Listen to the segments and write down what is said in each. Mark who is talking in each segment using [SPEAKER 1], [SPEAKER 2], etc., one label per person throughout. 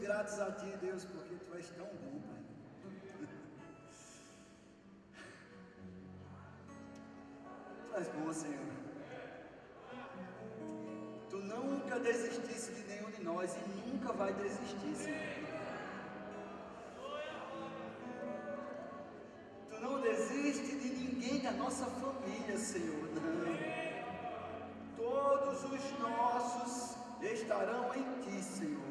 [SPEAKER 1] gratos a Ti, Deus, porque Tu és tão bom, Pai. Tu és bom, Senhor. Tu nunca desistisse de nenhum de nós e nunca vai desistir, Senhor. Tu não desiste de ninguém da nossa família, Senhor. Não. Todos os nossos estarão em Ti, Senhor.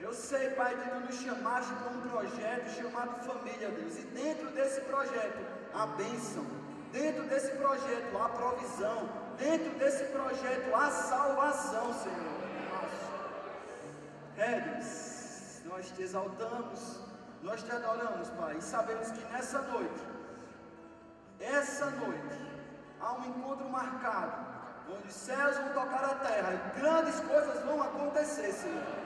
[SPEAKER 1] Eu sei, Pai, que Tu nos chamaste para um projeto chamado família, Deus. E dentro desse projeto, a bênção. Dentro desse projeto, a provisão. Dentro desse projeto, a salvação, Senhor. É, Deus, nós te exaltamos, nós te adoramos, Pai. E sabemos que nessa noite, essa noite, há um encontro marcado, onde os céus vão tocar a terra e grandes coisas vão acontecer, Senhor.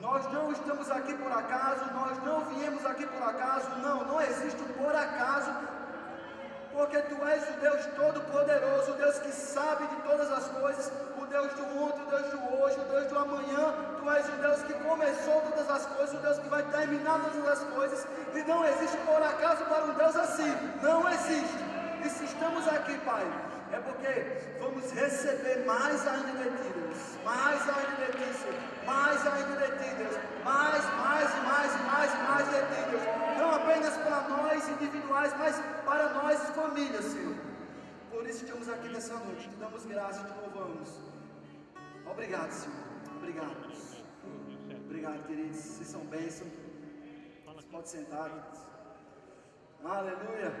[SPEAKER 1] Nós não estamos aqui por acaso, nós não viemos aqui por acaso, não, não existe um por acaso, porque tu és o Deus Todo-Poderoso, o Deus que sabe de todas as coisas, o Deus do ontem, o Deus do hoje, o Deus do amanhã, tu és o Deus que começou todas as coisas, o Deus que vai terminar todas as coisas, e não existe por acaso para um Deus assim, não existe. E se estamos aqui, Pai, é porque vamos receber mais ainda de Deus, mais ainda de ti, Senhor, mais ainda de ti, Deus, mais, mais e mais e mais e mais de ti, Deus, não apenas para nós individuais, mas para nós família, Senhor. Por isso estamos aqui nessa noite, te damos graças, te louvamos. Obrigado, Senhor, obrigado. Obrigado, queridos, vocês são bênçãos. Você pode sentar, queridos. Aleluia.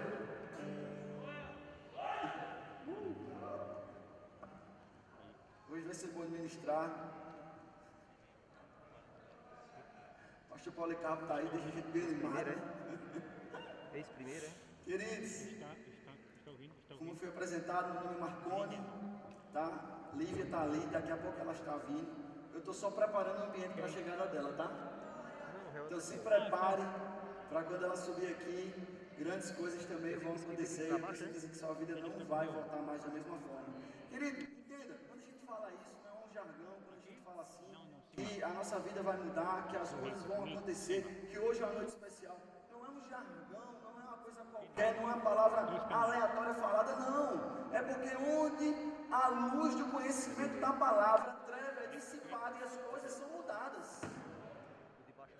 [SPEAKER 1] Hoje vai ser bom ministrar. Pastor Policarpo está aí, deixa a gente bem animado.
[SPEAKER 2] Primeiro, é?
[SPEAKER 1] Queridos,
[SPEAKER 3] Está, está, está ouvindo? Está
[SPEAKER 1] como foi apresentado, meu nome é Marconi, tá? Lívia está ali, daqui a pouco ela está vindo. Eu estou só preparando o ambiente para a chegada dela, tá? Então se prepare para quando ela subir aqui, grandes coisas também vão acontecer. Eu tenho certeza que sua vida não vai voltar mais da mesma forma. Querido, entenda, quando a gente fala isso, não é um jargão, quando a gente fala assim, que a nossa vida vai mudar, que as coisas vão acontecer, que hoje é uma noite especial. Não é um jargão, não é uma coisa qualquer, não é uma palavra aleatória falada, não. É porque onde a luz do conhecimento da palavra, treva é dissipada e as coisas são mudadas.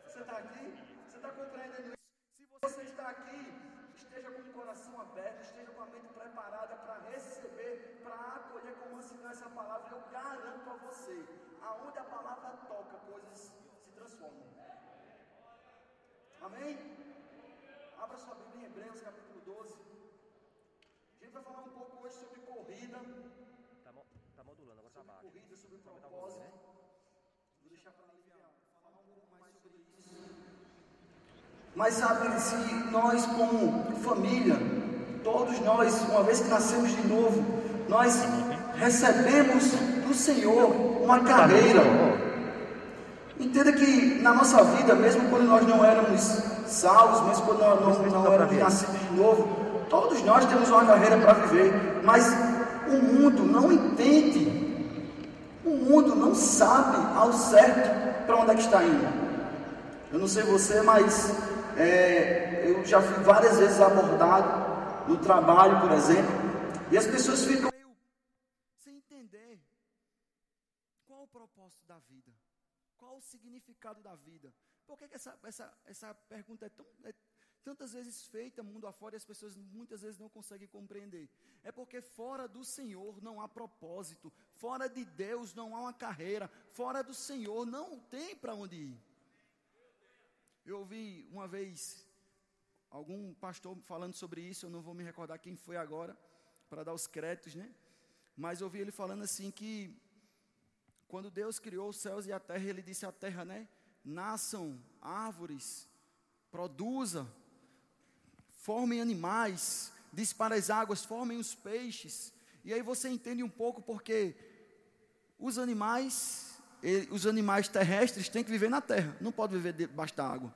[SPEAKER 1] Você está aqui? Você está compreendendo isso? Se você está aqui, esteja com o coração aberto, esteja com a mente preparada para receber, para acolher com mansidão essa palavra. Eu garanto a você, aonde a palavra toca, coisas se transformam. Amém? Abra sua Bíblia em Hebreus capítulo 12. A gente vai falar um pouco hoje sobre corrida,
[SPEAKER 2] Tá, mo- tá modulando, agora tá baixo.
[SPEAKER 1] corrida, sobre propósito.
[SPEAKER 2] né?
[SPEAKER 1] Vou deixar para aliviar, falar um pouco mais sobre isso. Mas sabe, se nós como família, todos nós, uma vez que nascemos de novo, nós recebemos do Senhor uma carreira. Entenda que na nossa vida, mesmo quando nós não éramos salvos, mesmo quando nós não, não éramos nascidos de novo, todos nós temos uma carreira para viver, mas o mundo não entende o mundo não sabe ao certo para onde é que está indo. Eu não sei você, mas é, eu já fui várias vezes abordado no trabalho, por exemplo, e as pessoas ficam sem entender qual o propósito da vida, qual o significado da vida. Por que, que essa, essa, essa pergunta é tão, é tantas vezes feita mundo afora e as pessoas muitas vezes não conseguem compreender. É porque fora do Senhor não há propósito, fora de Deus não há uma carreira, fora do Senhor não tem para onde ir. Eu ouvi uma vez algum pastor falando sobre isso, eu não vou me recordar quem foi agora, para dar os créditos, né? Mas eu ouvi ele falando assim que quando Deus criou os céus e a terra, ele disse à terra, né? Nasçam árvores, produza, formem animais, diz para as águas, formem os peixes. E aí você entende um pouco porque os animais, os animais terrestres têm que viver na terra, não pode viver debaixo da água.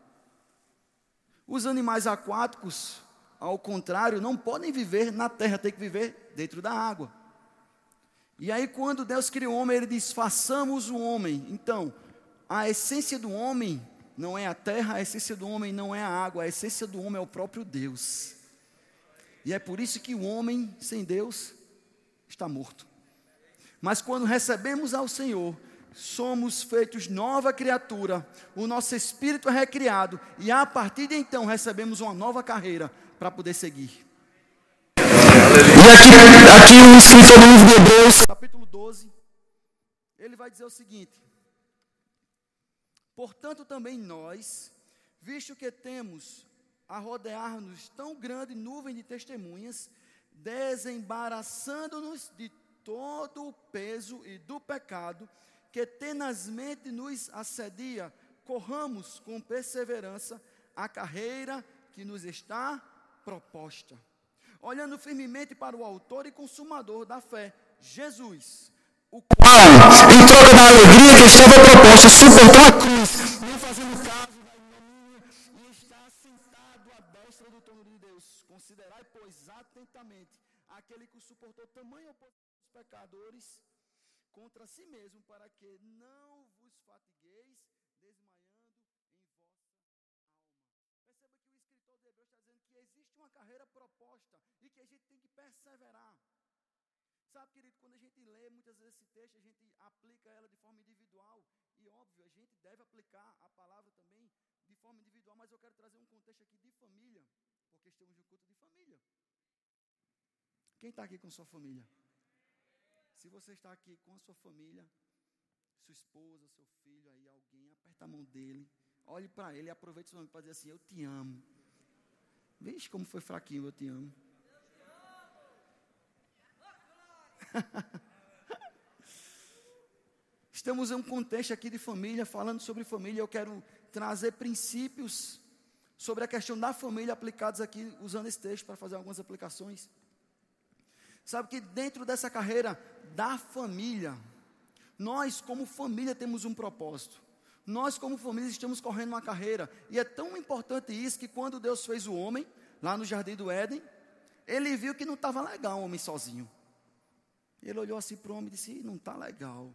[SPEAKER 1] Os animais aquáticos, ao contrário, não podem viver na terra, têm que viver dentro da água. E aí, quando Deus criou o homem, ele diz: façamos o homem. Então, a essência do homem não é a terra, a essência do homem não é a água, a essência do homem é o próprio Deus. E é por isso que o homem sem Deus está morto. Mas quando recebemos ao Senhor, somos feitos nova criatura, o nosso espírito é recriado, e a partir de então recebemos uma nova carreira para poder seguir. E aqui, aqui o escritor do livro de Hebreus, capítulo 12, ele vai dizer o seguinte: Portanto, também nós, visto que temos a rodear-nos tão grande nuvem de testemunhas, desembaraçando-nos de todo o peso e do pecado que tenazmente nos assedia, corramos com perseverança a carreira que nos está proposta. Olhando firmemente para o autor e consumador da fé, Jesus, o qual, em troca da alegria que estava proposta, suportou a cruz, não fazendo caso da ignomínia, e está sentado à destra do trono de Deus. Considerai, pois, atentamente aquele que suportou tamanho oposição dos pecadores contra si mesmo, para que não vos fatigueis desmaiando em vossa alma. Perceba que o escritor de Hebreus está dizendo que existe uma carreira proposta e que a gente tem que perseverar. Sabe, querido, quando a gente lê muitas vezes esse texto, a gente aplica ela de forma individual. E óbvio, a gente deve aplicar a palavra também de forma individual, mas eu quero trazer um contexto aqui de família, porque estamos no culto de família. Quem está aqui com sua família? Se você está aqui com a sua família, sua esposa, seu filho aí, alguém, aperta a mão dele, olhe para ele aproveite o momento para dizer assim: Eu te amo. Vixe, como foi fraquinho, eu te amo. Estamos em um contexto aqui de família, falando sobre família. Eu quero trazer princípios sobre a questão da família aplicados aqui, usando esse texto para fazer algumas aplicações. Sabe que dentro dessa carreira da família, nós, como família, temos um propósito. Nós, como família, estamos correndo uma carreira. E é tão importante isso que quando Deus fez o homem, lá no jardim do Éden, ele viu que não estava legal o homem sozinho. Ele olhou assim para o homem e disse: Não está legal.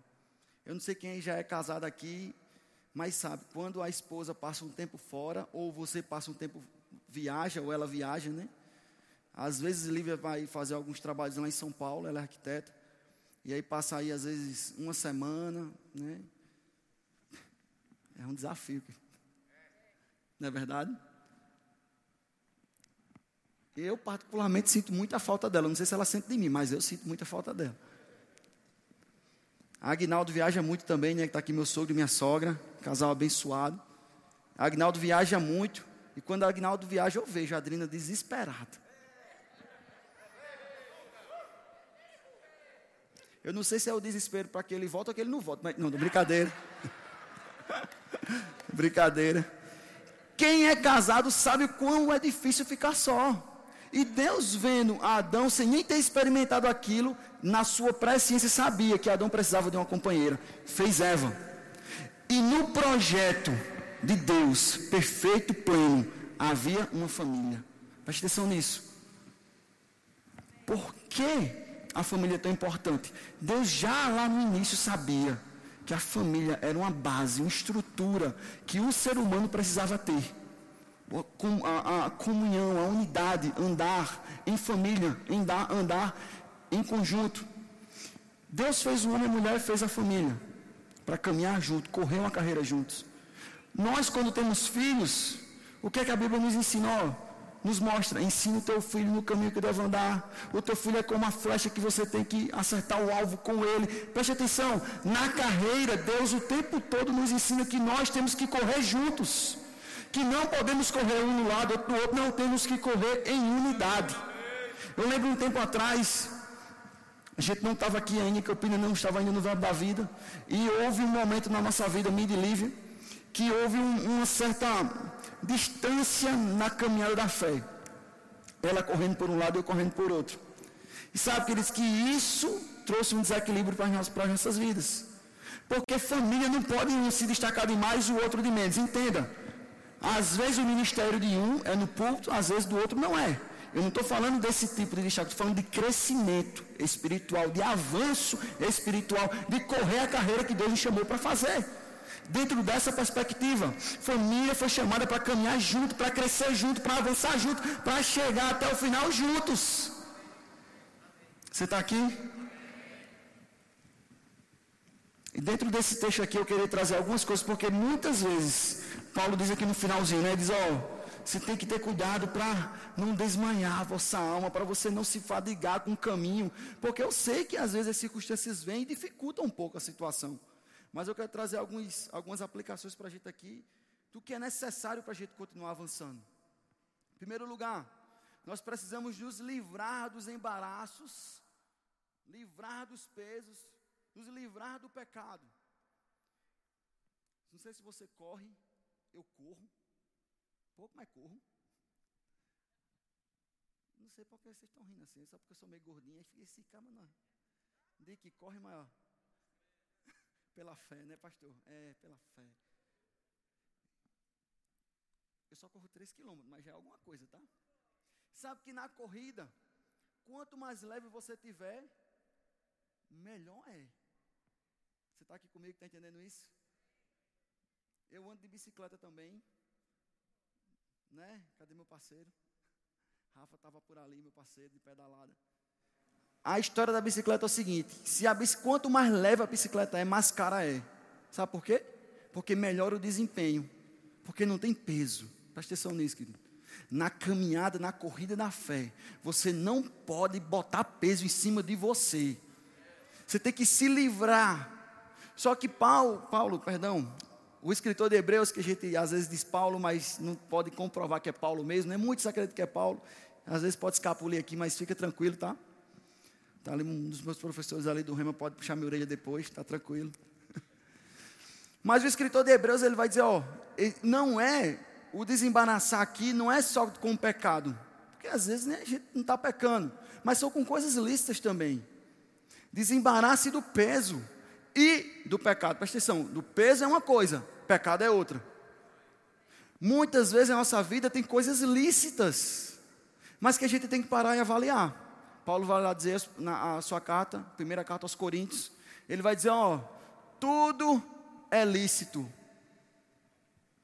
[SPEAKER 1] Eu não sei quem já é casado aqui, mas sabe, quando a esposa passa um tempo fora, ou você passa um tempo, viaja, ou ela viaja, né? Às vezes Lívia vai fazer alguns trabalhos lá em São Paulo, ela é arquiteta. E aí passa aí, às vezes, uma semana, né? É um desafio. Não é verdade? Eu, particularmente, sinto muita falta dela. Não sei se ela sente de mim, mas eu sinto muita falta dela. Agnaldo viaja muito também, né? Está aqui meu sogro e minha sogra, casal abençoado. Agnaldo viaja muito. E quando Agnaldo viaja, eu vejo a Adrina desesperada. Eu não sei se é o desespero para que ele volte ou que ele não volte. Mas, não, brincadeira. brincadeira. Quem é casado sabe quão é difícil ficar só. E Deus vendo Adão sem nem ter experimentado aquilo, na sua presciência sabia que Adão precisava de uma companheira. Fez Eva. E no projeto de Deus, perfeito, pleno, havia uma família. Preste atenção nisso. Por quê? a família é tão importante? Deus já lá no início sabia que a família era uma base, uma estrutura que o ser humano precisava ter. A, a comunhão, a unidade, andar em família, andar, andar em conjunto. Deus fez o homem e a mulher, fez a família para caminhar junto, correr uma carreira juntos. Nós, quando temos filhos, o que, é que a Bíblia nos ensinou? nos mostra, ensina o teu filho no caminho que deve andar. O teu filho é como uma flecha que você tem que acertar o alvo com ele. Preste atenção, na carreira, Deus o tempo todo nos ensina que nós temos que correr juntos. Que não podemos correr um no lado, outro do outro, não temos que correr em unidade. Eu lembro um tempo atrás, a gente não estava aqui ainda, que Campina não estava ainda no verbo da vida. E houve um momento na nossa vida, mim e que houve um, uma certa distância na caminhada da fé. Ela correndo por um lado eu correndo por outro. E sabe, queridos, que isso trouxe um desequilíbrio para as nossas vidas. Porque família não pode um se destacar de mais e o outro de menos. Entenda. Às vezes o ministério de um é no púlpito, às vezes do outro não é. Eu não estou falando desse tipo de destaque, estou falando de crescimento espiritual, de avanço espiritual, de correr a carreira que Deus nos chamou para fazer. Dentro dessa perspectiva, família foi chamada para caminhar junto, para crescer junto, para avançar junto, para chegar até o final juntos. Você está aqui? E dentro desse texto aqui eu queria trazer algumas coisas, porque muitas vezes, Paulo diz aqui no finalzinho, né? Diz, ó, você tem que ter cuidado para não desmanhar a vossa alma, para você não se fadigar com o caminho, porque eu sei que às vezes as circunstâncias vêm e dificultam um pouco a situação. Mas eu quero trazer alguns, algumas aplicações para a gente aqui, do que é necessário para a gente continuar avançando. Em primeiro lugar, nós precisamos nos livrar dos embaraços, livrar dos pesos, nos livrar do pecado. Não sei se você corre, eu corro, pouco, mais corro. Não sei por que vocês estão rindo assim, só porque eu sou meio gordinho, aí fica esse cara, não. De que corre maior. pela fé, né, pastor? É, pela fé. Eu só corro 3 quilômetros, mas já é alguma coisa, tá? Sabe que na corrida, quanto mais leve você tiver, melhor é. Você está aqui comigo, está entendendo isso? Eu ando de bicicleta também. Né? Cadê meu parceiro? Rafa estava por ali, meu parceiro, de pedalada. A história da bicicleta é o seguinte: se a quanto mais leve a bicicleta é, mais cara é. Sabe por quê? Porque melhora o desempenho. Porque não tem peso. Presta atenção nisso, querido. Na caminhada, na corrida da fé, você não pode botar peso em cima de você. Você tem que se livrar só que Paulo, Paulo, perdão, o escritor de Hebreus, que a gente às vezes diz Paulo, mas não pode comprovar que é Paulo mesmo, né? Muitos acreditam que é Paulo. Às vezes pode escapulir aqui, mas fica tranquilo, tá? Tá ali um dos meus professores ali do Rema pode puxar minha orelha depois, tá tranquilo. Mas o escritor de Hebreus ele vai dizer, ó, não é o desembaraçar aqui não é só com o pecado, porque às vezes né, a gente não está pecando, mas são com coisas lícitas também. Desembarace do peso e do pecado. Presta atenção, do peso é uma coisa, pecado é outra. Muitas vezes a nossa vida tem coisas lícitas, mas que a gente tem que parar e avaliar. Paulo vai lá dizer na sua carta, primeira carta aos Coríntios, ele vai dizer, ó, tudo é lícito.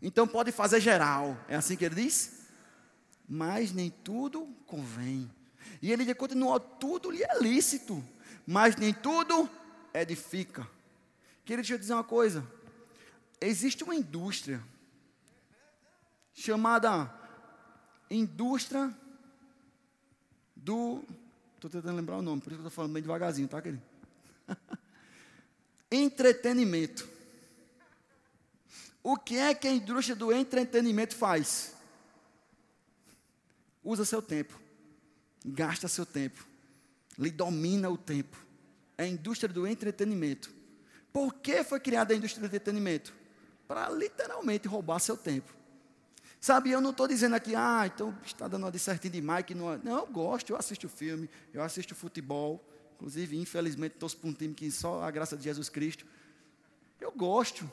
[SPEAKER 1] Então pode fazer geral, é assim que ele diz? Mas nem tudo convém. E ele continua, tudo lhe é lícito, mas nem tudo edifica. Queria te dizer uma coisa. Existe uma indústria chamada indústria do. Estou tentando lembrar o nome, por isso que eu estou falando bem devagarzinho, tá, querido? entretenimento. O que é que a indústria do entretenimento faz? Usa seu tempo, gasta seu tempo, lhe domina o tempo. É a indústria do entretenimento. Por que foi criada a indústria do entretenimento? Para literalmente roubar seu tempo. Sabe, eu não estou dizendo aqui, ah, então está dando uma de certinho demais não. É. Não, eu gosto, eu assisto filme, eu assisto futebol. Inclusive, infelizmente, estou para um time que só a graça de Jesus Cristo. Eu gosto.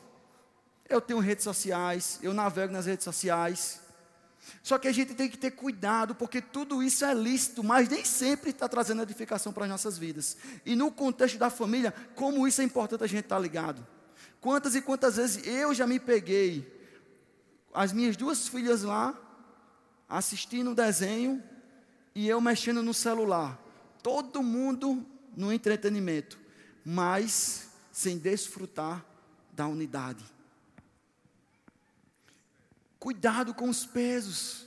[SPEAKER 1] Eu tenho redes sociais, eu navego nas redes sociais. Só que a gente tem que ter cuidado, porque tudo isso é lícito, mas nem sempre está trazendo edificação para as nossas vidas. E no contexto da família, como isso é importante a gente estar tá ligado. Quantas e quantas vezes eu já me peguei, as minhas duas filhas lá, assistindo o desenho, e eu mexendo no celular. Todo mundo no entretenimento, mas sem desfrutar da unidade. Cuidado com os pesos.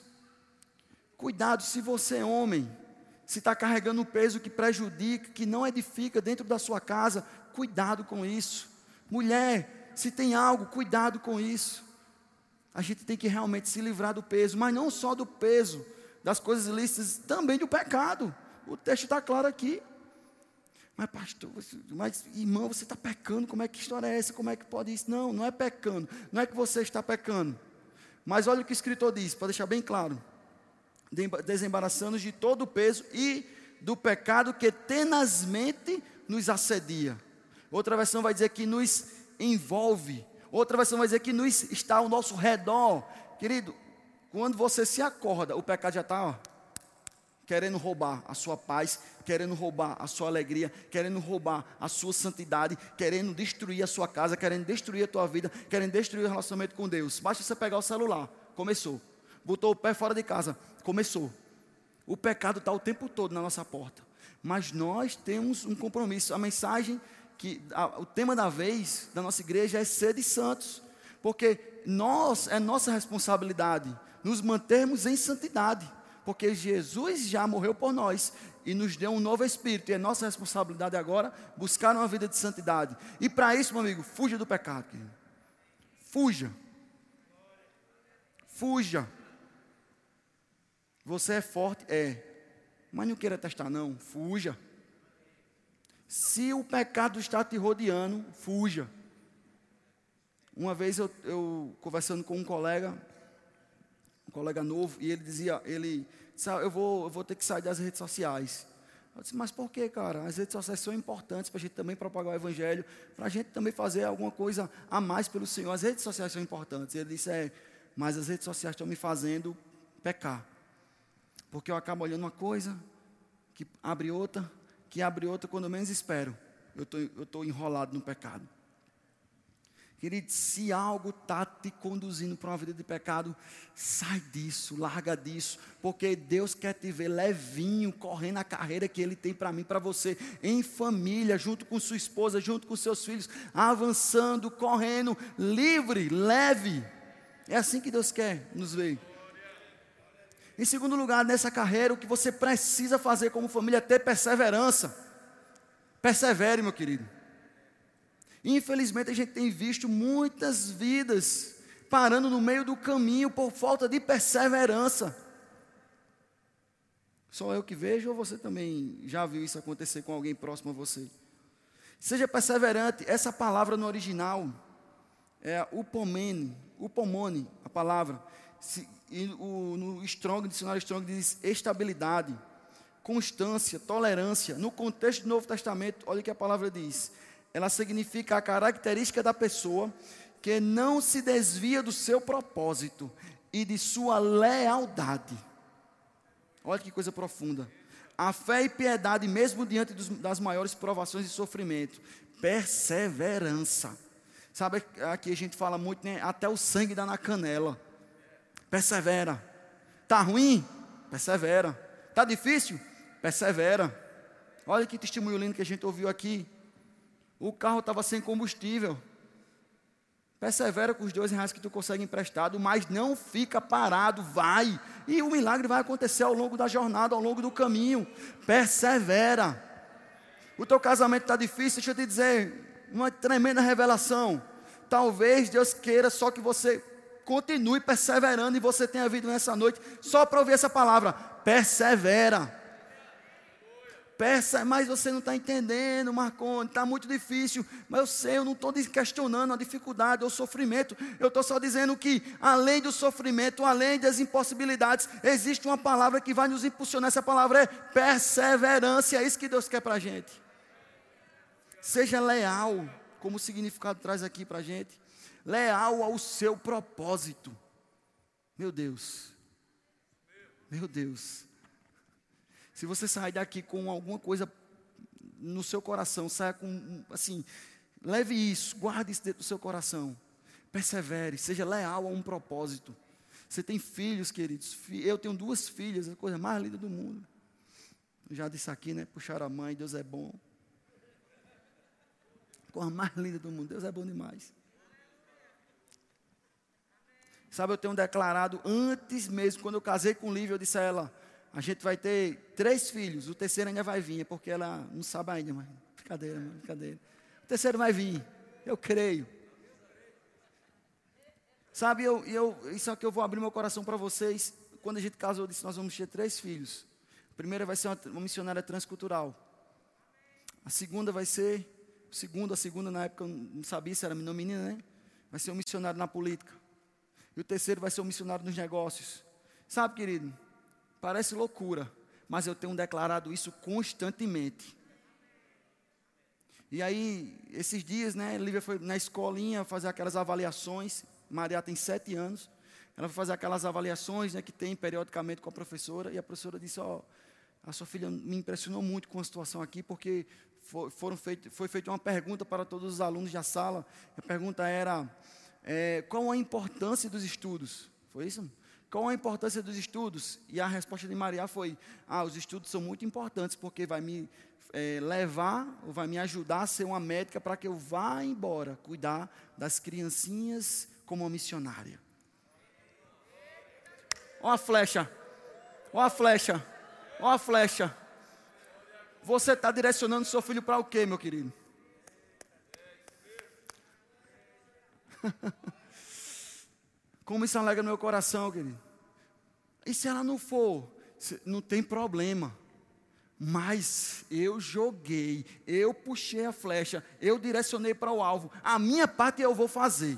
[SPEAKER 1] Cuidado se você é homem, se está carregando um peso que prejudica, que não edifica dentro da sua casa, cuidado com isso. Mulher, se tem algo, cuidado com isso. A gente tem que realmente se livrar do peso, mas não só do peso, das coisas ilícitas, também do pecado. O texto está claro aqui. Mas, pastor, mas irmão, você está pecando, como é que história é essa? Como é que pode isso? Não, não é pecando, não é que você está pecando. Mas olha o que o escritor diz, para deixar bem claro: desembaraçando-nos de todo o peso e do pecado que tenazmente nos assedia. Outra versão vai dizer que nos envolve. Outra versão vai dizer que nos está ao nosso redor. Querido, quando você se acorda, o pecado já está, querendo roubar a sua paz, querendo roubar a sua alegria, querendo roubar a sua santidade, querendo destruir a sua casa, querendo destruir a tua vida, querendo destruir o relacionamento com Deus. Basta você pegar o celular, começou. Botou o pé fora de casa, começou. O pecado está o tempo todo na nossa porta. Mas nós temos um compromisso. A mensagem que a, o tema da vez da nossa igreja é ser de santos, porque nós é nossa responsabilidade nos mantermos em santidade, porque Jesus já morreu por nós e nos deu um novo espírito, e é nossa responsabilidade agora buscar uma vida de santidade. E para isso, meu amigo, fuja do pecado. Querido. Fuja. Fuja. Você é forte? É. Mas não queira testar, não. Fuja. Se o pecado está te rodeando, fuja. Uma vez eu, eu conversando com um colega, um colega novo, e ele dizia, ele disse, ah, eu, vou, eu vou ter que sair das redes sociais. Eu disse, mas por que, cara? As redes sociais são importantes para a gente também propagar o Evangelho, para a gente também fazer alguma coisa a mais pelo Senhor. As redes sociais são importantes. Ele disse, é, mas as redes sociais estão me fazendo pecar. Porque eu acabo olhando uma coisa, que abre outra, que abre outra, quando menos espero, eu tô, estou enrolado no pecado. Querido, se algo está te conduzindo para uma vida de pecado, sai disso, larga disso, porque Deus quer te ver levinho, correndo a carreira que Ele tem para mim, para você, em família, junto com sua esposa, junto com seus filhos, avançando, correndo, livre, leve. É assim que Deus quer nos ver. Em segundo lugar, nessa carreira, o que você precisa fazer como família é ter perseverança. Persevere, meu querido. Infelizmente, a gente tem visto muitas vidas parando no meio do caminho por falta de perseverança. Só eu que vejo ou você também já viu isso acontecer com alguém próximo a você? Seja perseverante, essa palavra no original é upomene, upomone, a palavra, e o, no Strong, dicionário Strong diz estabilidade, constância, tolerância. No contexto do Novo Testamento, olha o que a palavra diz. Ela significa a característica da pessoa que não se desvia do seu propósito e de sua lealdade. Olha que coisa profunda. A fé e piedade, mesmo diante dos, das maiores provações e sofrimento. Perseverança. Sabe, aqui a gente fala muito, né? Até o sangue dá na canela. Persevera. Tá ruim? Persevera. Tá difícil? Persevera. Olha que testemunho lindo que a gente ouviu aqui. O carro estava sem combustível. Persevera com os dois reais que tu consegue emprestado, mas não fica parado, vai. E o milagre vai acontecer ao longo da jornada, ao longo do caminho. Persevera. O teu casamento está difícil, deixa eu te dizer, uma tremenda revelação. Talvez Deus queira só que você continue perseverando e você tenha vindo nessa noite só para ouvir essa palavra: persevera. Persa, mas você não está entendendo, Marconi, está muito difícil. Mas eu sei, eu não estou questionando a dificuldade o sofrimento. Eu estou só dizendo que, além do sofrimento, além das impossibilidades, existe uma palavra que vai nos impulsionar. Essa palavra é perseverança. É isso que Deus quer para a gente. Seja leal, como o significado traz aqui para a gente leal ao seu propósito. Meu Deus, meu Deus. Se você sair daqui com alguma coisa no seu coração, saia com, assim, leve isso, guarde isso dentro do seu coração. Persevere, seja leal a um propósito. Você tem filhos, queridos. Eu tenho duas filhas, a coisa mais linda do mundo. Já disse aqui, né? Puxar a mãe, Deus é bom. A coisa mais linda do mundo, Deus é bom demais. Sabe, eu tenho declarado antes mesmo, quando eu casei com Lívia, eu disse a ela: a gente vai ter três filhos, o terceiro ainda vai vir, porque ela não sabe ainda, mas brincadeira, brincadeira. O terceiro vai vir, eu creio. Sabe, eu, eu, isso aqui eu vou abrir meu coração para vocês. Quando a gente casou, eu disse: nós vamos ter três filhos. A primeira vai ser uma, uma missionária transcultural. A segunda vai ser, segundo, a segunda na época eu não sabia se era menino ou menina, né? Vai ser um missionário na política. E o terceiro vai ser um missionário nos negócios. Sabe, querido? Parece loucura, mas eu tenho declarado isso constantemente. E aí, esses dias, né, Lívia foi na escolinha fazer aquelas avaliações. Maria tem sete anos. Ela foi fazer aquelas avaliações né, que tem periodicamente com a professora. E a professora disse: Ó, A sua filha me impressionou muito com a situação aqui, porque foi, foram feito, foi feita uma pergunta para todos os alunos da sala. A pergunta era: é, qual a importância dos estudos? Foi isso? Qual a importância dos estudos? E a resposta de Maria foi: ah, os estudos são muito importantes, porque vai me é, levar, ou vai me ajudar a ser uma médica para que eu vá embora, cuidar das criancinhas como uma missionária. Olha a flecha, olha a flecha, olha a flecha. Você está direcionando seu filho para o quê, meu querido? Como isso alegra meu coração, querido. E se ela não for, não tem problema. Mas eu joguei, eu puxei a flecha, eu direcionei para o alvo. A minha parte eu vou fazer.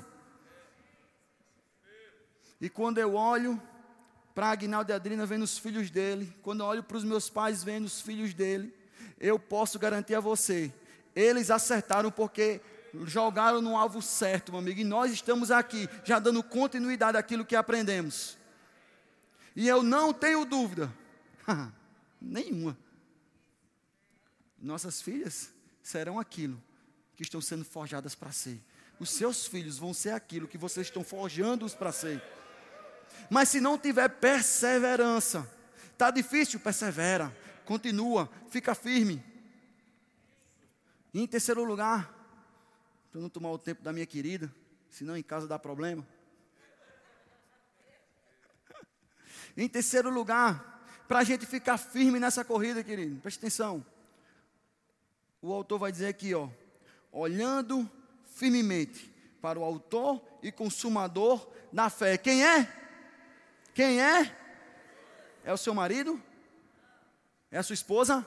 [SPEAKER 1] E quando eu olho para Agnaldo e Adrina, vendo os filhos dele, quando eu olho para os meus pais, vendo os filhos dele, eu posso garantir a você, eles acertaram porque jogaram no alvo certo, meu amigo. E nós estamos aqui, já dando continuidade àquilo que aprendemos. E eu não tenho dúvida, nenhuma. Nossas filhas serão aquilo que estão sendo forjadas para ser. Os seus filhos vão ser aquilo que vocês estão forjando-os para ser. Mas se não tiver perseverança, está difícil, persevera, continua, fica firme. E em terceiro lugar, para não tomar o tempo da minha querida, senão em casa dá problema. Em terceiro lugar, para a gente ficar firme nessa corrida, querido, preste atenção. O autor vai dizer aqui, ó, olhando firmemente para o autor e consumador da fé. Quem é? Quem é? É o seu marido? É a sua esposa?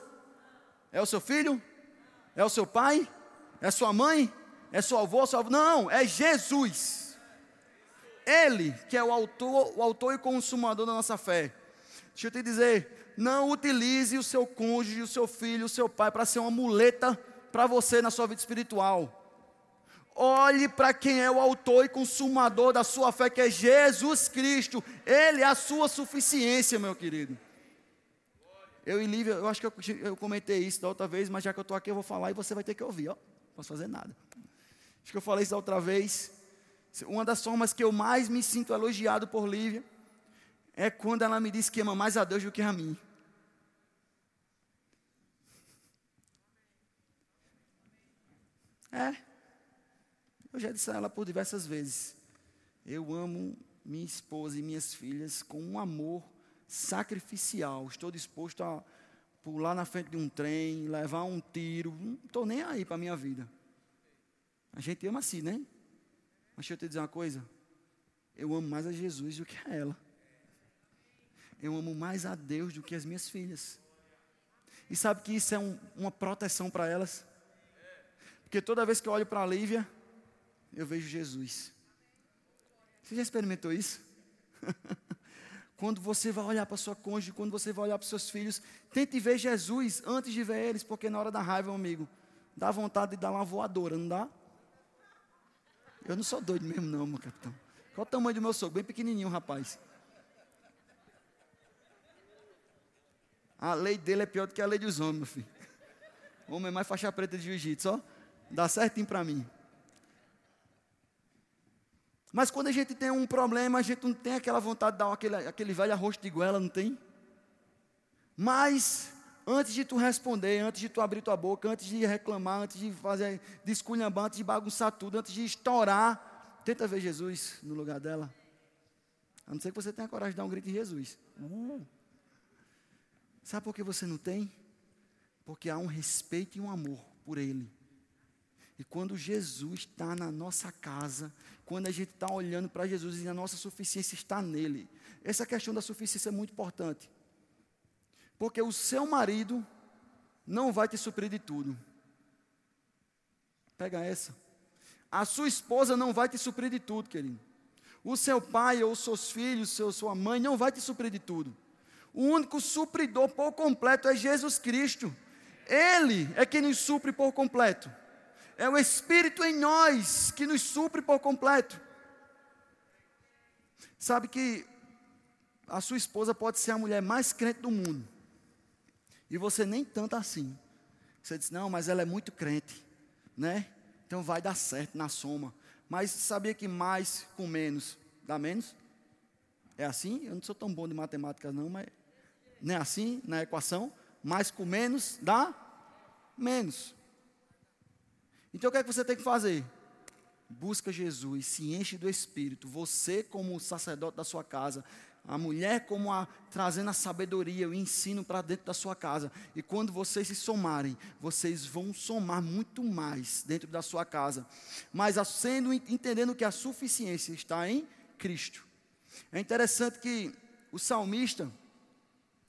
[SPEAKER 1] É o seu filho? É o seu pai? É a sua mãe? É seu avô, seu avô. Não, é Jesus. Ele que é o autor, o autor e consumador da nossa fé. Deixa eu te dizer, não utilize o seu cônjuge, o seu filho, o seu pai para ser uma muleta para você na sua vida espiritual. Olhe para quem é o autor e consumador da sua fé, que é Jesus Cristo. Ele é a sua suficiência, meu querido. Eu e Lívia, eu acho que eu, eu comentei isso da outra vez, mas já que eu estou aqui, eu vou falar e você vai ter que ouvir, ó. Não posso fazer nada. Acho que eu falei isso outra vez. Uma das formas que eu mais me sinto elogiado por Lívia é quando ela me diz que ama mais a Deus do que a mim. É. Eu já disse a ela por diversas vezes. Eu amo minha esposa e minhas filhas com um amor sacrificial. Estou disposto a pular na frente de um trem, levar um tiro. Não estou nem aí para a minha vida. A gente ama assim, né? Mas deixa eu te dizer uma coisa. Eu amo mais a Jesus do que a ela. Eu amo mais a Deus do que as minhas filhas. E sabe que isso é um, uma proteção para elas? Porque toda vez que eu olho para a Lívia, eu vejo Jesus. Você já experimentou isso? quando você vai olhar para sua cônjuge, quando você vai olhar para seus filhos, tente ver Jesus antes de ver eles, porque na hora da raiva, amigo, dá vontade de dar uma voadora, não dá? Eu não sou doido mesmo, não, meu capitão. Qual o tamanho do meu sogro? Bem pequenininho, rapaz. A lei dele é pior do que a lei dos homens, meu filho. Homem é mais faixa preta de jiu-jitsu, ó. Dá certinho para mim. Mas quando a gente tem um problema, a gente não tem aquela vontade de dar aquele, aquele velho arroz de goela, não tem? Mas Antes de tu responder, antes de tu abrir tua boca, antes de reclamar, antes de fazer de esculhambar, antes de bagunçar tudo, antes de estourar, tenta ver Jesus no lugar dela. A não ser que você tenha coragem de dar um grito de Jesus. Uh. Sabe por que você não tem? Porque há um respeito e um amor por Ele. E quando Jesus está na nossa casa, quando a gente está olhando para Jesus e a nossa suficiência está nele, essa questão da suficiência é muito importante. Porque o seu marido não vai te suprir de tudo. Pega essa. A sua esposa não vai te suprir de tudo, querido. O seu pai ou seus filhos, seu, sua mãe não vai te suprir de tudo. O único supridor por completo é Jesus Cristo. Ele é quem nos supre por completo. É o Espírito em nós que nos supre por completo. Sabe que a sua esposa pode ser a mulher mais crente do mundo. E você nem tanto assim. Você diz, não, mas ela é muito crente, né? Então vai dar certo na soma. Mas sabia que mais com menos dá menos? É assim? Eu não sou tão bom de matemática não, mas não é assim na equação? Mais com menos dá menos. Então o que é que você tem que fazer? Busca Jesus, se enche do Espírito. Você, como sacerdote da sua casa, a mulher como a trazendo a sabedoria, o ensino para dentro da sua casa. E quando vocês se somarem, vocês vão somar muito mais dentro da sua casa. Mas sendo entendendo que a suficiência está em Cristo. É interessante que o salmista,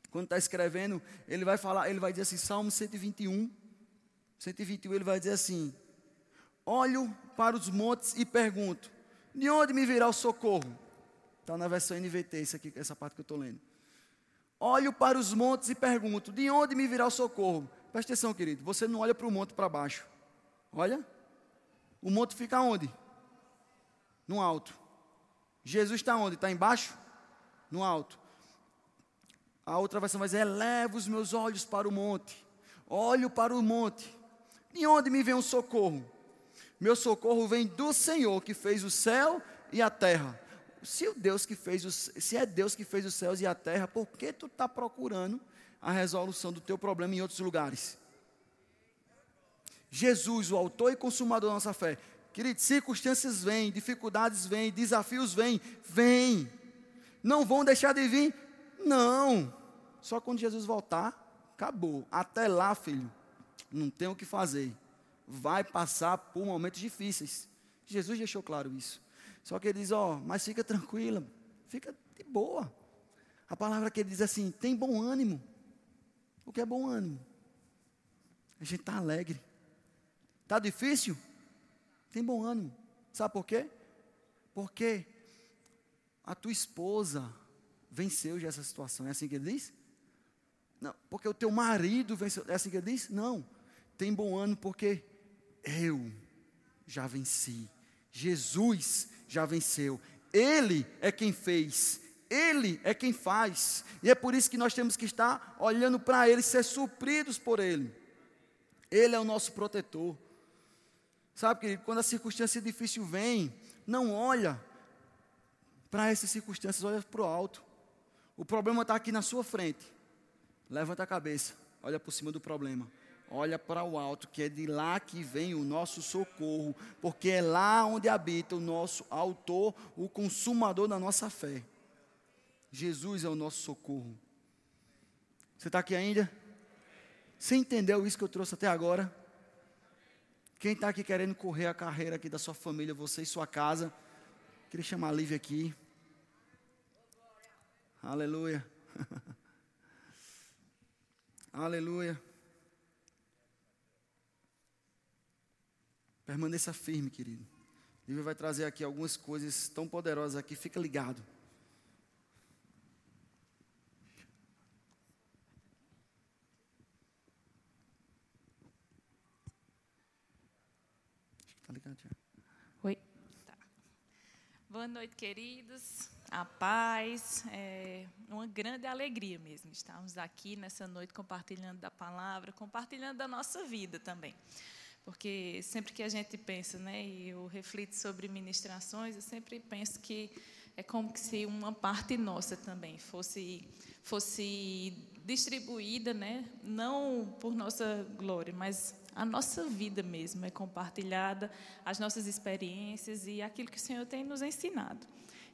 [SPEAKER 1] quando está escrevendo, ele vai falar, ele vai dizer assim, Salmo 121, 121, ele vai dizer assim: Olho para os montes e pergunto: De onde me virá o socorro? Está na versão NVT, isso aqui, essa parte que eu estou lendo. Olho para os montes e pergunto: de onde me virá o socorro? Presta atenção, querido. Você não olha para o monte para baixo. Olha. O monte fica onde? No alto. Jesus está onde? Está embaixo? No alto. A outra versão vai dizer: eleva os meus olhos para o monte. Olho para o monte. De onde me vem o socorro? Meu socorro vem do Senhor que fez o céu e a terra se o Deus que fez os, se é Deus que fez os céus e a terra, por que tu está procurando a resolução do teu problema em outros lugares? Jesus, o autor e consumador da nossa fé. Querido, circunstâncias vêm, dificuldades vêm, desafios vêm, vêm. Não vão deixar de vir? Não. Só quando Jesus voltar, acabou. Até lá, filho, não tem o que fazer. Vai passar por momentos difíceis. Jesus deixou claro isso. Só que ele diz, ó, oh, mas fica tranquila, fica de boa. A palavra que ele diz assim, tem bom ânimo. O que é bom ânimo? A gente está alegre. Está difícil? Tem bom ânimo. Sabe por quê? Porque a tua esposa venceu já essa situação. É assim que ele diz? Não, porque o teu marido venceu. É assim que ele diz? Não. Tem bom ânimo porque eu já venci. Jesus já venceu. Ele é quem fez, Ele é quem faz. E é por isso que nós temos que estar olhando para Ele, ser supridos por Ele. Ele é o nosso protetor. Sabe que quando a circunstância difícil vem, não olha para essas circunstâncias, olha para o alto. O problema está aqui na sua frente. Levanta a cabeça, olha por cima do problema olha para o alto, que é de lá que vem o nosso socorro, porque é lá onde habita o nosso autor, o consumador da nossa fé. Jesus é o nosso socorro. Você está aqui ainda? Você entendeu isso que eu trouxe até agora? Quem está aqui querendo correr a carreira aqui da sua família, você e sua casa, queria chamar a Lívia aqui. Aleluia. Aleluia. Permaneça firme, querido. Lívia vai trazer aqui algumas coisas tão poderosas aqui, fica ligado.
[SPEAKER 4] Tá ligado, Oi. Tá. Boa noite, queridos. A paz, é uma grande alegria mesmo estarmos aqui nessa noite compartilhando da palavra, compartilhando da nossa vida também. Porque sempre que a gente pensa, né, e eu reflito sobre ministrações, eu sempre penso que é como se uma parte nossa também fosse fosse distribuída, né, não por nossa glória, mas a nossa vida mesmo é compartilhada, as nossas experiências e aquilo que o Senhor tem nos ensinado.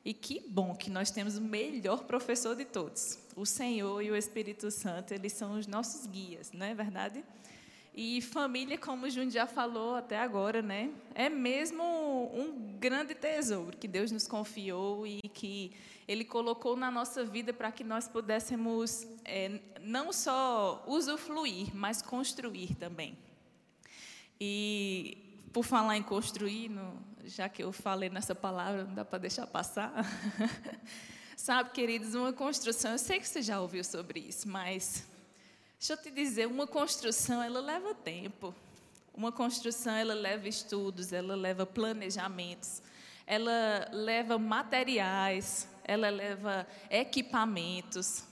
[SPEAKER 4] E que bom que nós temos o melhor professor de todos. O Senhor e o Espírito Santo, eles são os nossos guias, não é verdade? E família, como o já falou até agora, né, é mesmo um grande tesouro que Deus nos confiou e que Ele colocou na nossa vida para que nós pudéssemos é, não só usufruir, mas construir também. E por falar em construir, no, já que eu falei nessa palavra, não dá para deixar passar. Sabe, queridos, uma construção, eu sei que você já ouviu sobre isso, mas Deixa eu te dizer, uma construção ela leva tempo. Uma construção ela leva estudos, ela leva planejamentos, ela leva materiais, ela leva equipamentos.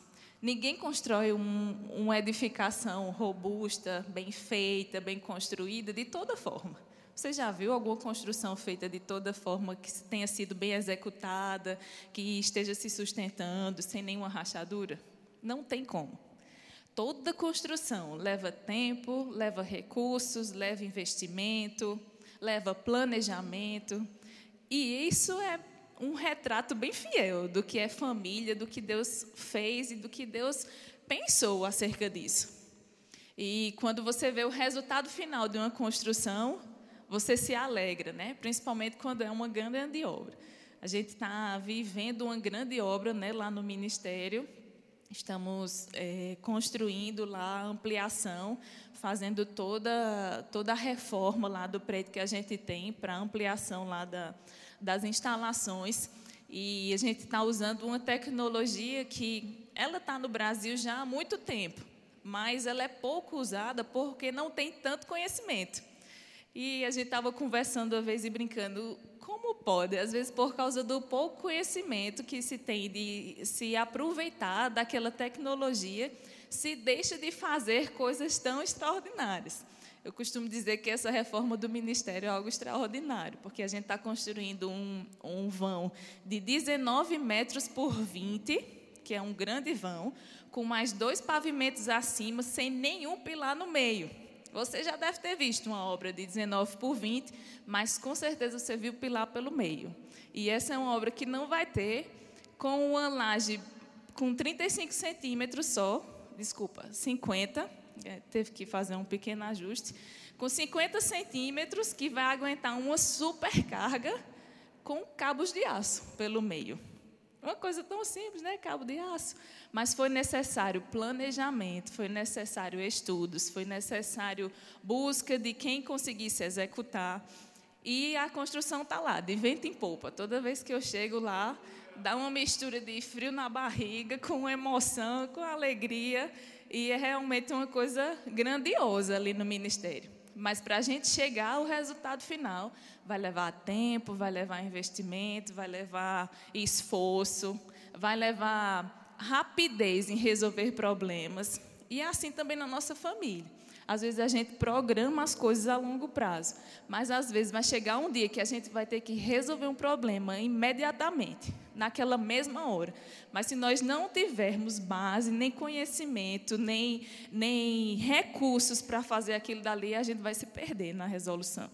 [SPEAKER 4] Ninguém constrói um, uma edificação robusta, bem feita, bem construída, de toda forma. Você já viu alguma construção feita de toda forma que tenha sido bem executada, que esteja se sustentando, sem nenhuma rachadura? Não tem como. Toda construção leva tempo, leva recursos, leva investimento, leva planejamento. E isso é um retrato bem fiel do que é família, do que Deus fez e do que Deus pensou acerca disso. E quando você vê o resultado final de uma construção, você se alegra, né? Principalmente quando é uma grande obra. A gente está vivendo uma grande obra, né, lá no ministério. Estamos é, construindo lá a ampliação, fazendo toda toda a reforma lá do prédio que a gente tem para ampliação lá da das instalações. E a gente está usando uma tecnologia que ela está no Brasil já há muito tempo, mas ela é pouco usada porque não tem tanto conhecimento. E a gente estava conversando uma vez e brincando, como pode? Às vezes, por causa do pouco conhecimento que se tem de se aproveitar daquela tecnologia, se deixa de fazer coisas tão extraordinárias. Eu costumo dizer que essa reforma do ministério é algo extraordinário, porque a gente está construindo um, um vão de 19 metros por 20, que é um grande vão, com mais dois pavimentos acima, sem nenhum pilar no meio. Você já deve ter visto uma obra de 19 por 20, mas com certeza você viu pilar pelo meio. E essa é uma obra que não vai ter com uma laje com 35 centímetros só, desculpa, 50 é, teve que fazer um pequeno ajuste, com 50 centímetros, que vai aguentar uma supercarga com cabos de aço pelo meio. Uma coisa tão simples, né? Cabo de aço. Mas foi necessário planejamento, foi necessário estudos, foi necessário busca de quem conseguisse executar. E a construção está lá, de vento em polpa. Toda vez que eu chego lá, dá uma mistura de frio na barriga, com emoção, com alegria. E é realmente uma coisa grandiosa ali no ministério. Mas para a gente chegar ao resultado final, vai levar tempo, vai levar investimento, vai levar esforço, vai levar rapidez em resolver problemas. E é assim também na nossa família. Às vezes a gente programa as coisas a longo prazo, mas às vezes vai chegar um dia que a gente vai ter que resolver um problema imediatamente naquela mesma hora. Mas se nós não tivermos base, nem conhecimento, nem, nem recursos para fazer aquilo dali, a gente vai se perder na resolução.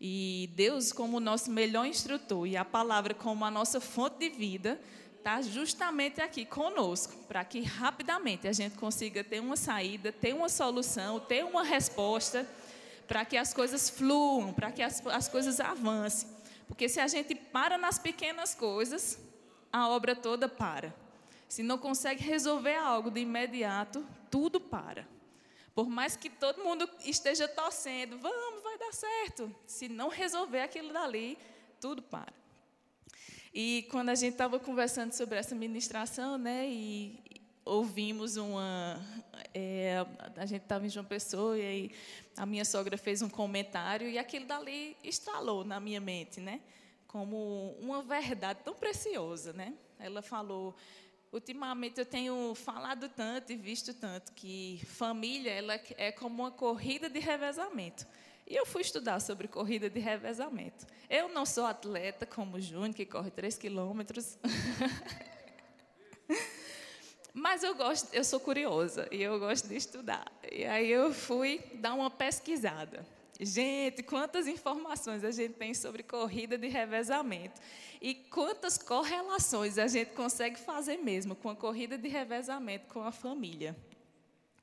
[SPEAKER 4] E Deus, como o nosso melhor instrutor, e a palavra como a nossa fonte de vida, está justamente aqui conosco, para que rapidamente a gente consiga ter uma saída, ter uma solução, ter uma resposta, para que as coisas fluam, para que as, as coisas avancem. Porque se a gente para nas pequenas coisas, a obra toda para. Se não consegue resolver algo de imediato, tudo para. Por mais que todo mundo esteja torcendo, vamos, vai dar certo. Se não resolver aquilo dali, tudo para. E quando a gente estava conversando sobre essa ministração, né, e ouvimos uma. É, a gente estava em João Pessoa e aí a minha sogra fez um comentário e aquilo dali estralou na minha mente, né? Como uma verdade tão preciosa, né? Ela falou. Ultimamente eu tenho falado tanto e visto tanto que família ela é como uma corrida de revezamento. E eu fui estudar sobre corrida de revezamento. Eu não sou atleta como o Júnior, que corre 3 quilômetros. Mas eu gosto, eu sou curiosa e eu gosto de estudar. E aí eu fui dar uma pesquisada. Gente, quantas informações a gente tem sobre corrida de revezamento e quantas correlações a gente consegue fazer mesmo com a corrida de revezamento com a família.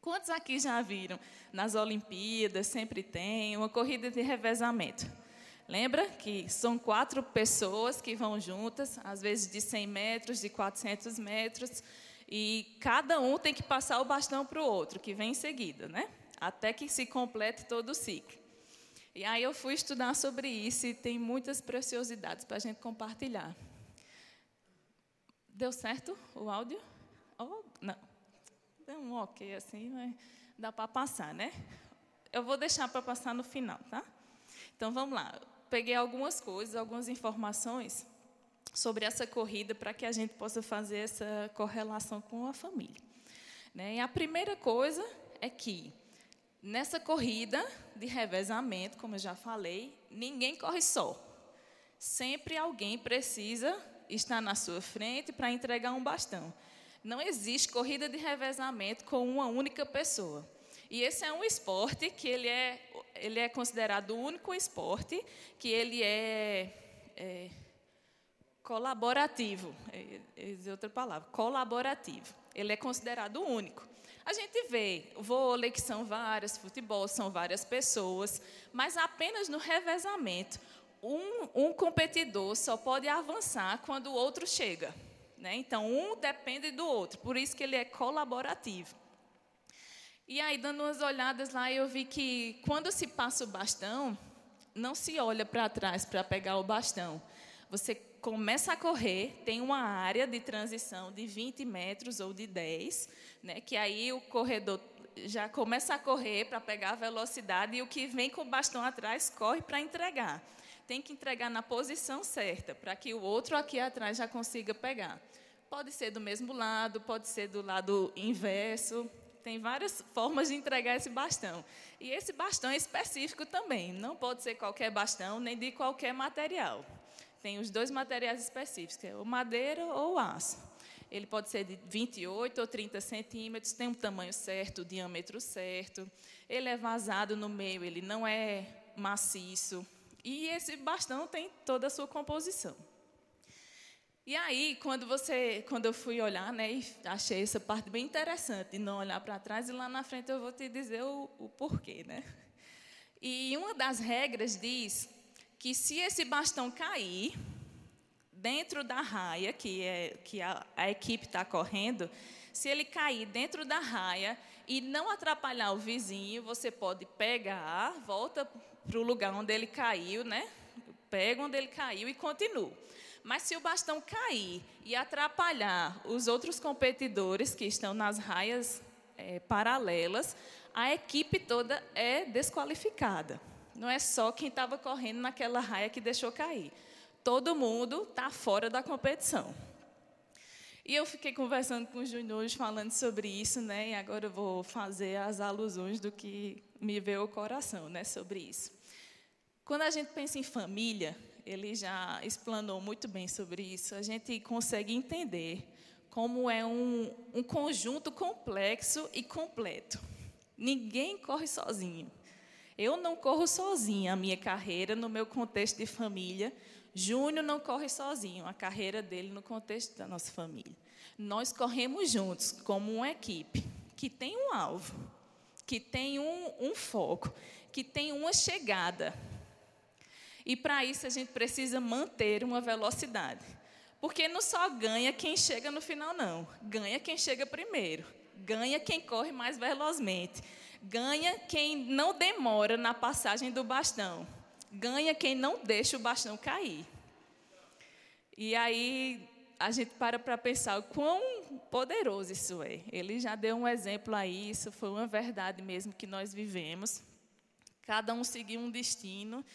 [SPEAKER 4] Quantos aqui já viram nas Olimpíadas, sempre tem uma corrida de revezamento? Lembra que são quatro pessoas que vão juntas, às vezes de 100 metros, de 400 metros, e cada um tem que passar o bastão para o outro, que vem em seguida, né? Até que se complete todo o ciclo. E aí eu fui estudar sobre isso e tem muitas preciosidades para a gente compartilhar. Deu certo o áudio? Oh, não. Um ok assim, mas dá para passar, né? Eu vou deixar para passar no final, tá? Então vamos lá. Peguei algumas coisas, algumas informações sobre essa corrida para que a gente possa fazer essa correlação com a família. Né? E a primeira coisa é que, nessa corrida de revezamento, como eu já falei, ninguém corre só. Sempre alguém precisa estar na sua frente para entregar um bastão. Não existe corrida de revezamento com uma única pessoa. E esse é um esporte que ele é, ele é considerado o único esporte que ele é, é colaborativo. É, é outra palavra, colaborativo. Ele é considerado o único. A gente vê vôlei, que são várias, futebol, são várias pessoas, mas apenas no revezamento, um, um competidor só pode avançar quando o outro chega. Né? Então, um depende do outro, por isso que ele é colaborativo. E aí, dando umas olhadas lá, eu vi que quando se passa o bastão, não se olha para trás para pegar o bastão. Você começa a correr, tem uma área de transição de 20 metros ou de 10, né, que aí o corredor já começa a correr para pegar a velocidade e o que vem com o bastão atrás corre para entregar. Tem que entregar na posição certa, para que o outro aqui atrás já consiga pegar. Pode ser do mesmo lado, pode ser do lado inverso, tem várias formas de entregar esse bastão. E esse bastão é específico também, não pode ser qualquer bastão, nem de qualquer material. Tem os dois materiais específicos, que é o madeira ou o aço. Ele pode ser de 28 ou 30 centímetros, tem um tamanho certo, o diâmetro certo. Ele é vazado no meio, ele não é maciço. E esse bastão tem toda a sua composição. E aí, quando você, quando eu fui olhar, né, achei essa parte bem interessante, não olhar para trás, e lá na frente eu vou te dizer o, o porquê, né? E uma das regras diz que se esse bastão cair dentro da raia que, é, que a, a equipe está correndo, se ele cair dentro da raia e não atrapalhar o vizinho, você pode pegar, volta para o lugar onde ele caiu, né? Pega onde ele caiu e continua. Mas se o bastão cair e atrapalhar os outros competidores que estão nas raias é, paralelas, a equipe toda é desqualificada. Não é só quem estava correndo naquela raia que deixou cair. Todo mundo está fora da competição. E eu fiquei conversando com os juniores falando sobre isso, né? E agora eu vou fazer as alusões do que me veio ao coração, né? Sobre isso. Quando a gente pensa em família, ele já explanou muito bem sobre isso, a gente consegue entender como é um, um conjunto complexo e completo. Ninguém corre sozinho. Eu não corro sozinha a minha carreira no meu contexto de família. Júnior não corre sozinho a carreira dele no contexto da nossa família. Nós corremos juntos como uma equipe que tem um alvo, que tem um, um foco, que tem uma chegada, e para isso a gente precisa manter uma velocidade. Porque não só ganha quem chega no final, não. Ganha quem chega primeiro. Ganha quem corre mais velozmente. Ganha quem não demora na passagem do bastão. Ganha quem não deixa o bastão cair. E aí a gente para para pensar o quão poderoso isso é. Ele já deu um exemplo aí, isso foi uma verdade mesmo que nós vivemos. Cada um seguiu um destino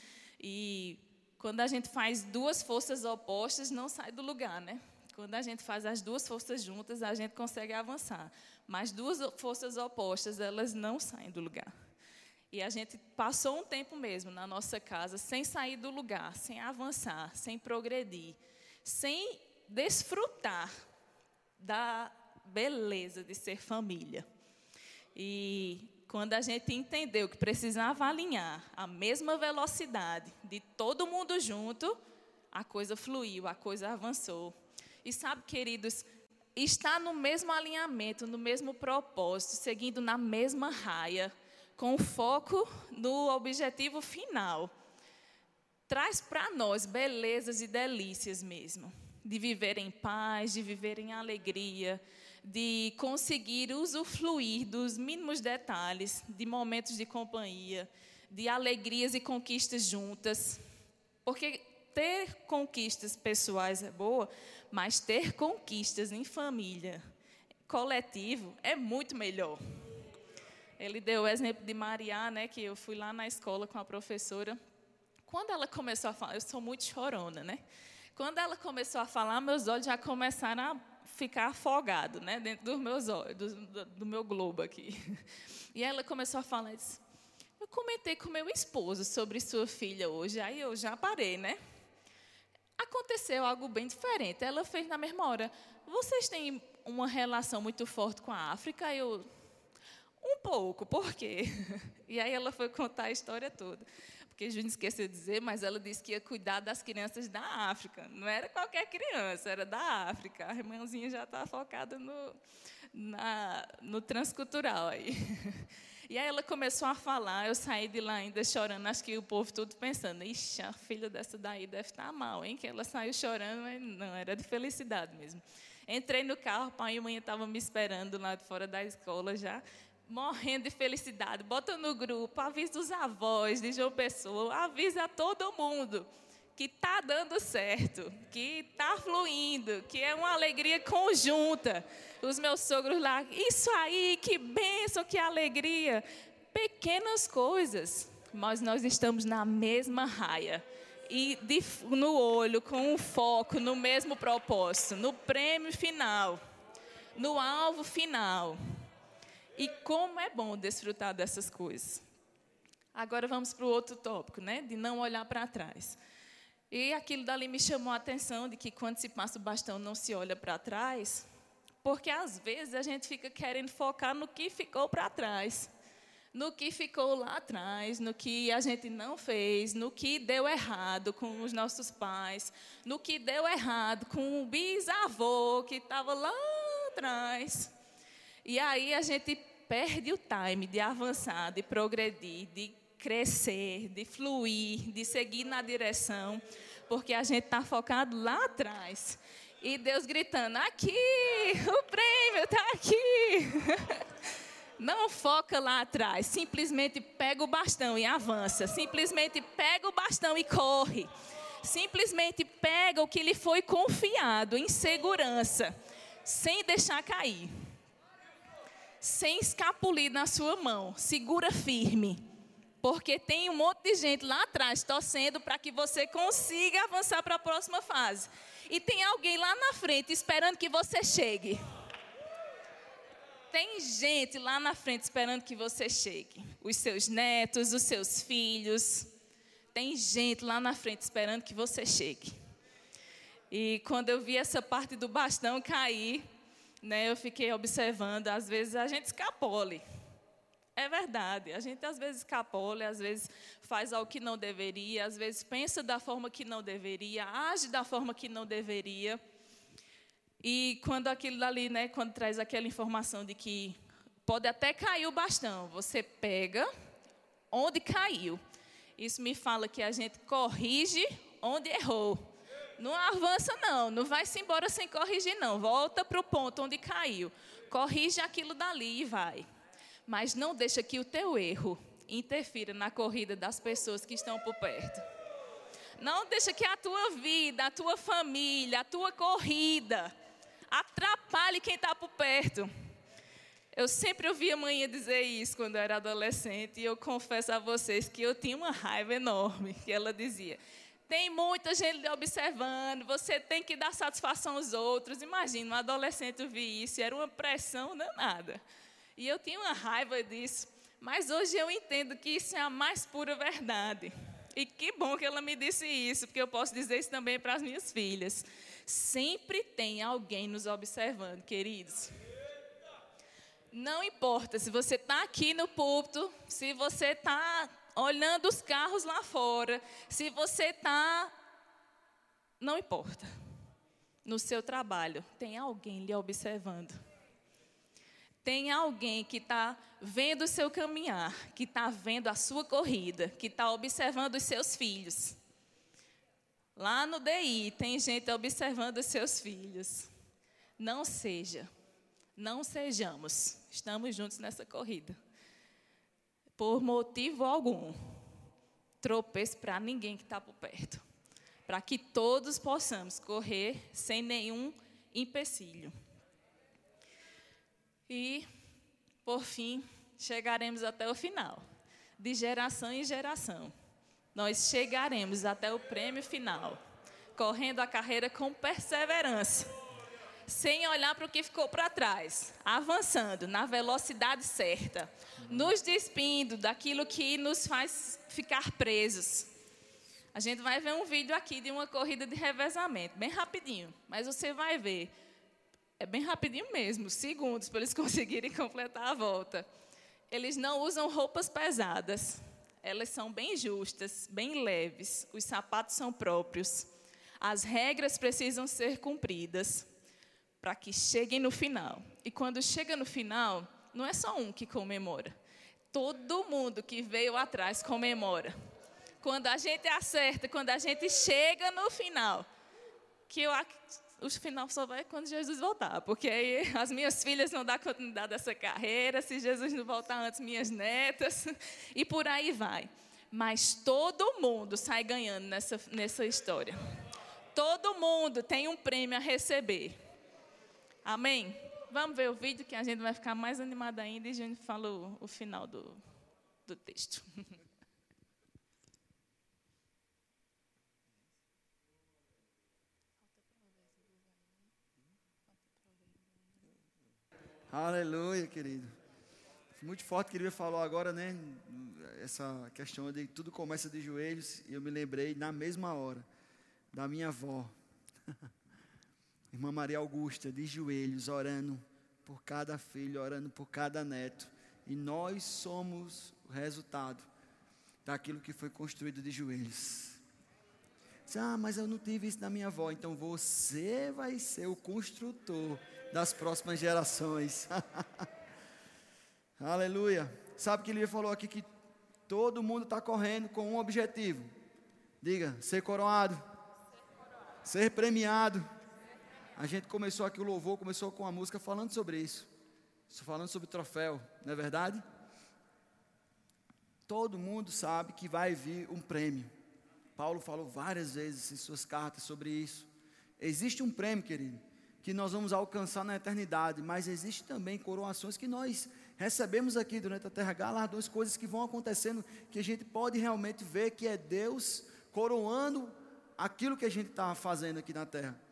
[SPEAKER 4] e quando a gente faz duas forças opostas, não sai do lugar, né? Quando a gente faz as duas forças juntas, a gente consegue avançar. Mas duas forças opostas, elas não saem do lugar. E a gente passou um tempo mesmo na nossa casa sem sair do lugar, sem avançar, sem progredir, sem desfrutar da beleza de ser família. E quando a gente entendeu que precisava alinhar a mesma velocidade de todo mundo junto, a coisa fluiu, a coisa avançou. E sabe, queridos, estar no mesmo alinhamento, no mesmo propósito, seguindo na mesma raia, com foco no objetivo final, traz para nós belezas e delícias mesmo, de viver em paz, de viver em alegria, de conseguir usufruir dos mínimos detalhes, de momentos de companhia, de alegrias e conquistas juntas. Porque ter conquistas pessoais é boa, mas ter conquistas em família, coletivo, é muito melhor. Ele deu o exemplo de Maria, né, que eu fui lá na escola com a professora. Quando ela começou a falar, eu sou muito chorona, né? Quando ela começou a falar, meus olhos já começaram a ficar afogado, né, dentro dos meus olhos, do, do, meu globo aqui. E ela começou a falar, disse, eu comentei com meu esposo sobre sua filha hoje, aí eu já parei, né? Aconteceu algo bem diferente. Ela fez na mesma hora. Vocês têm uma relação muito forte com a África? Eu um pouco, por quê? E aí ela foi contar a história toda. Porque gente esqueceu de dizer, mas ela disse que ia cuidar das crianças da África. Não era qualquer criança, era da África. A irmãzinha já está focada no, na, no transcultural aí. E aí ela começou a falar, eu saí de lá ainda chorando, acho que o povo tudo pensando, ixi, a filha dessa daí deve estar mal, hein? Que ela saiu chorando, mas não, era de felicidade mesmo. Entrei no carro, pai e mãe estavam me esperando lá de fora da escola já morrendo de felicidade. Bota no grupo, avisa os avós de João Pessoa, avisa todo mundo que está dando certo, que está fluindo, que é uma alegria conjunta. Os meus sogros lá, isso aí, que bênção, que alegria. Pequenas coisas, mas nós estamos na mesma raia. E de, no olho, com um foco no mesmo propósito, no prêmio final, no alvo final. E como é bom desfrutar dessas coisas. Agora vamos para o outro tópico, né? De não olhar para trás. E aquilo dali me chamou a atenção de que quando se passa o bastão não se olha para trás, porque às vezes a gente fica querendo focar no que ficou para trás, no que ficou lá atrás, no que a gente não fez, no que deu errado com os nossos pais, no que deu errado com o bisavô que estava lá atrás. E aí a gente perde o time de avançar, de progredir, de crescer, de fluir, de seguir na direção, porque a gente está focado lá atrás. E Deus gritando: aqui, o prêmio está aqui. Não foca lá atrás, simplesmente pega o bastão e avança. Simplesmente pega o bastão e corre. Simplesmente pega o que lhe foi confiado em segurança, sem deixar cair. Sem escapulir na sua mão. Segura firme porque tem um monte de gente lá atrás torcendo para que você consiga avançar para a próxima fase. E tem alguém lá na frente esperando que você chegue. Tem gente lá na frente esperando que você chegue. Os seus netos, os seus filhos. Tem gente lá na frente esperando que você chegue. E quando eu vi essa parte do bastão cair, né, eu fiquei observando, às vezes a gente escapole. É verdade. A gente às vezes escapola, às vezes faz algo que não deveria, às vezes pensa da forma que não deveria, age da forma que não deveria. E quando aquilo dali, né, quando traz aquela informação de que pode até cair o bastão, você pega onde caiu. Isso me fala que a gente corrige onde errou. Não avança não, não vai-se embora sem corrigir não. Volta para o ponto onde caiu. Corrige aquilo dali e vai mas não deixa que o teu erro interfira na corrida das pessoas que estão por perto. Não deixa que a tua vida, a tua família, a tua corrida atrapalhe quem está por perto. Eu sempre ouvi a mãe dizer isso quando eu era adolescente, e eu confesso a vocês que eu tinha uma raiva enorme, que ela dizia: tem muita gente observando, você tem que dar satisfação aos outros. Imagina, um adolescente ouvir isso, era uma pressão danada. E eu tinha uma raiva disso. Mas hoje eu entendo que isso é a mais pura verdade. E que bom que ela me disse isso, porque eu posso dizer isso também para as minhas filhas. Sempre tem alguém nos observando, queridos. Não importa se você está aqui no púlpito, se você está olhando os carros lá fora, se você está. Não importa. No seu trabalho, tem alguém lhe observando tem alguém que está vendo o seu caminhar, que está vendo a sua corrida, que está observando os seus filhos. Lá no DI tem gente observando os seus filhos. Não seja, não sejamos, estamos juntos nessa corrida. Por motivo algum, tropeço para ninguém que está por perto. Para que todos possamos correr sem nenhum empecilho. E, por fim, chegaremos até o final. De geração em geração. Nós chegaremos até o prêmio final, correndo a carreira com perseverança, sem olhar para o que ficou para trás, avançando na velocidade certa, nos despindo daquilo que nos faz ficar presos. A gente vai ver um vídeo aqui de uma corrida de revezamento, bem rapidinho, mas você vai ver. É bem rapidinho mesmo, segundos para eles conseguirem completar a volta. Eles não usam roupas pesadas. Elas são bem justas, bem leves. Os sapatos são próprios. As regras precisam ser cumpridas para que cheguem no final. E quando chega no final, não é só um que comemora. Todo mundo que veio atrás comemora. Quando a gente acerta, quando a gente chega no final, que eu o final só vai quando Jesus voltar, porque aí as minhas filhas não dão continuidade a essa carreira, se Jesus não voltar antes, minhas netas, e por aí vai. Mas todo mundo sai ganhando nessa, nessa história. Todo mundo tem um prêmio a receber. Amém? Vamos ver o vídeo que a gente vai ficar mais animada ainda e a gente fala o, o final do, do texto.
[SPEAKER 1] Aleluia, querido. Muito forte que ele falou agora, né? Essa questão de tudo começa de joelhos. E eu me lembrei na mesma hora da minha avó. Irmã Maria Augusta, de joelhos, orando por cada filho, orando por cada neto. E nós somos o resultado daquilo que foi construído de joelhos. Ah, mas eu não tive isso na minha avó. Então você vai ser o construtor das próximas gerações. Aleluia. Sabe que ele falou aqui que todo mundo está correndo com um objetivo. Diga, ser coroado, ser premiado. A gente começou aqui o louvor, começou com a música falando sobre isso. Falando sobre troféu, não é verdade? Todo mundo sabe que vai vir um prêmio. Paulo falou várias vezes em suas cartas sobre isso. Existe um prêmio, querido, que nós vamos alcançar na eternidade, mas existe também coroações que nós recebemos aqui durante a terra, galardões, coisas que vão acontecendo que a gente pode realmente ver que é Deus coroando aquilo que a gente está fazendo aqui na terra.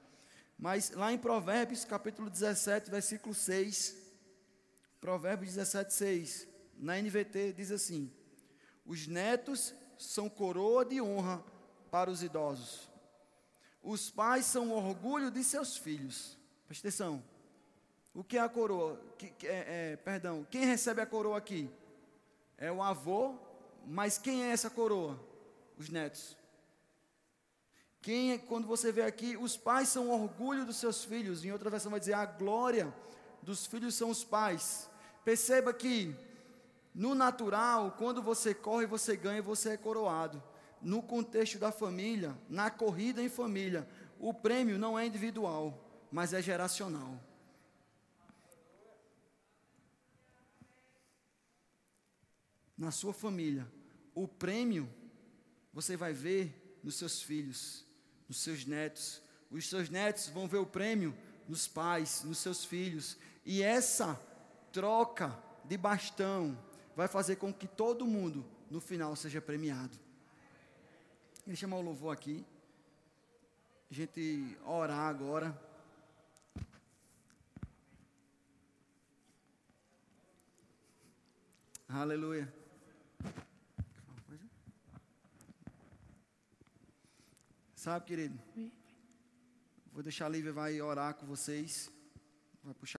[SPEAKER 1] Mas lá em Provérbios, capítulo 17, versículo 6, Provérbios 17, 6, na NVT diz assim: Os netos são coroa de honra para os idosos. Os pais são orgulho de seus filhos. Presta atenção. O que é a coroa? Que, que, é, é, perdão, quem recebe a coroa aqui? É o avô, mas quem é essa coroa? Os netos. Quem é, quando você vê aqui, os pais são orgulho dos seus filhos. Em outra versão vai dizer a glória dos filhos são os pais. Perceba que no natural, quando você corre, você ganha, você é coroado. No contexto da família, na corrida em família, o prêmio não é individual, mas é geracional. Na sua família, o prêmio você vai ver nos seus filhos nos seus netos. Os seus netos vão ver o prêmio nos pais, nos seus filhos. E essa troca de bastão vai fazer com que todo mundo, no final, seja premiado. Ele chamar o louvor aqui. A gente orar agora. Aleluia. Sabe, querido? Vou deixar a Lívia vai orar com vocês. Vai puxar